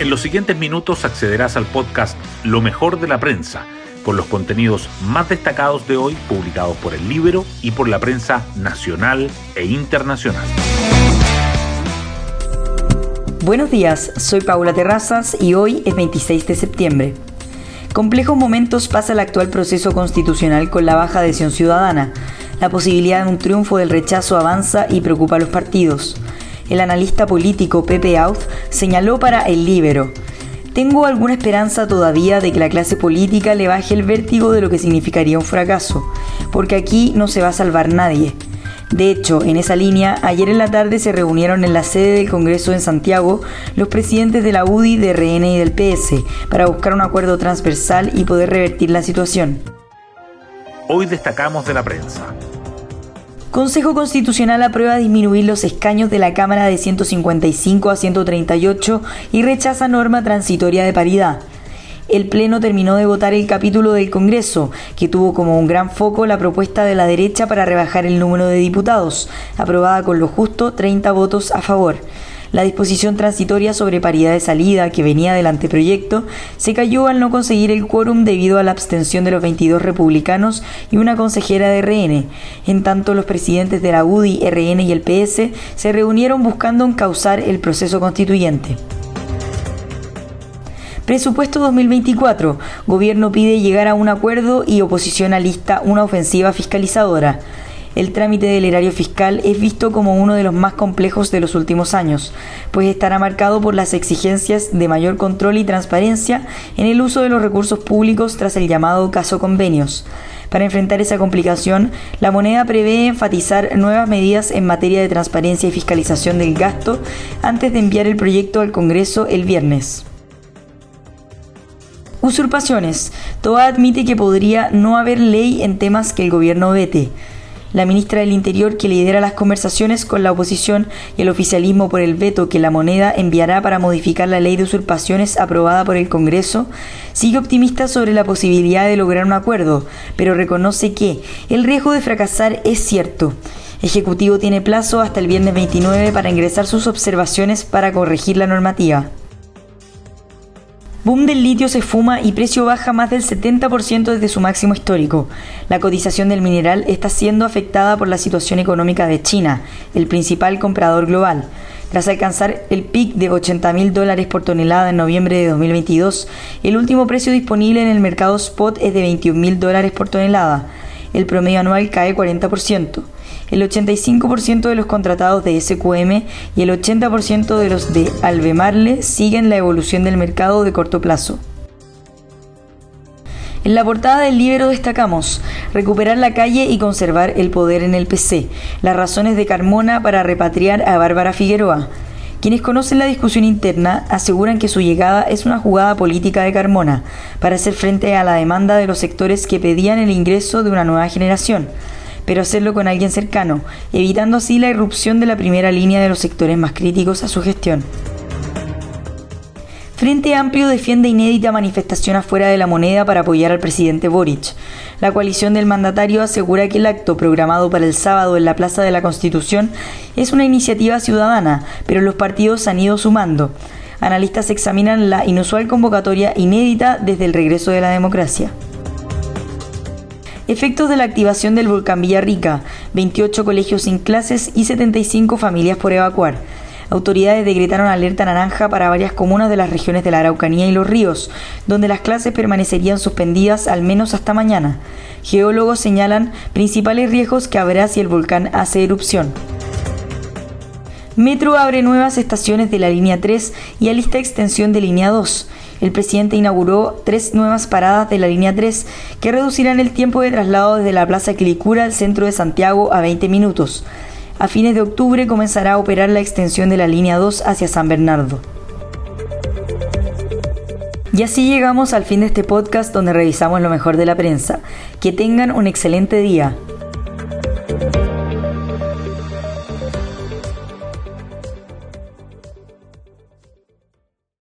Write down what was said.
En los siguientes minutos accederás al podcast Lo mejor de la prensa, con los contenidos más destacados de hoy publicados por el libro y por la prensa nacional e internacional. Buenos días, soy Paula Terrazas y hoy es 26 de septiembre. Complejos momentos pasa el actual proceso constitucional con la baja adhesión ciudadana. La posibilidad de un triunfo del rechazo avanza y preocupa a los partidos el analista político Pepe Auth señaló para El Libero. Tengo alguna esperanza todavía de que la clase política le baje el vértigo de lo que significaría un fracaso, porque aquí no se va a salvar nadie. De hecho, en esa línea, ayer en la tarde se reunieron en la sede del Congreso en Santiago los presidentes de la UDI, de RN y del PS para buscar un acuerdo transversal y poder revertir la situación. Hoy destacamos de la prensa. Consejo Constitucional aprueba disminuir los escaños de la Cámara de 155 a 138 y rechaza norma transitoria de paridad. El Pleno terminó de votar el capítulo del Congreso, que tuvo como un gran foco la propuesta de la derecha para rebajar el número de diputados, aprobada con lo justo 30 votos a favor. La disposición transitoria sobre paridad de salida que venía del anteproyecto se cayó al no conseguir el quórum debido a la abstención de los 22 republicanos y una consejera de RN. En tanto, los presidentes de la UDI, RN y el PS se reunieron buscando encauzar el proceso constituyente. Presupuesto 2024. Gobierno pide llegar a un acuerdo y oposición alista una ofensiva fiscalizadora el trámite del erario fiscal es visto como uno de los más complejos de los últimos años, pues estará marcado por las exigencias de mayor control y transparencia en el uso de los recursos públicos tras el llamado caso convenios. Para enfrentar esa complicación, la moneda prevé enfatizar nuevas medidas en materia de transparencia y fiscalización del gasto antes de enviar el proyecto al Congreso el viernes. Usurpaciones. Toa admite que podría no haber ley en temas que el gobierno vete la ministra del Interior que lidera las conversaciones con la oposición y el oficialismo por el veto que la moneda enviará para modificar la ley de usurpaciones aprobada por el Congreso, sigue optimista sobre la posibilidad de lograr un acuerdo, pero reconoce que el riesgo de fracasar es cierto. Ejecutivo tiene plazo hasta el viernes 29 para ingresar sus observaciones para corregir la normativa. Boom del litio se fuma y precio baja más del 70% desde su máximo histórico. La cotización del mineral está siendo afectada por la situación económica de China, el principal comprador global. Tras alcanzar el pic de 80 mil dólares por tonelada en noviembre de 2022, el último precio disponible en el mercado spot es de 21 mil dólares por tonelada. El promedio anual cae 40% el 85% de los contratados de SQM y el 80% de los de Albemarle siguen la evolución del mercado de corto plazo. En la portada del libro destacamos recuperar la calle y conservar el poder en el PC, las razones de Carmona para repatriar a Bárbara Figueroa. Quienes conocen la discusión interna aseguran que su llegada es una jugada política de Carmona para hacer frente a la demanda de los sectores que pedían el ingreso de una nueva generación pero hacerlo con alguien cercano, evitando así la irrupción de la primera línea de los sectores más críticos a su gestión. Frente Amplio defiende inédita manifestación afuera de la moneda para apoyar al presidente Boric. La coalición del mandatario asegura que el acto programado para el sábado en la Plaza de la Constitución es una iniciativa ciudadana, pero los partidos han ido sumando. Analistas examinan la inusual convocatoria inédita desde el regreso de la democracia. Efectos de la activación del volcán Villarrica, 28 colegios sin clases y 75 familias por evacuar. Autoridades decretaron alerta naranja para varias comunas de las regiones de la Araucanía y los ríos, donde las clases permanecerían suspendidas al menos hasta mañana. Geólogos señalan principales riesgos que habrá si el volcán hace erupción. Metro abre nuevas estaciones de la línea 3 y alista extensión de línea 2 el presidente inauguró tres nuevas paradas de la línea 3 que reducirán el tiempo de traslado desde la Plaza Quilicura al centro de Santiago a 20 minutos. A fines de octubre comenzará a operar la extensión de la línea 2 hacia San Bernardo. Y así llegamos al fin de este podcast donde revisamos lo mejor de la prensa. Que tengan un excelente día.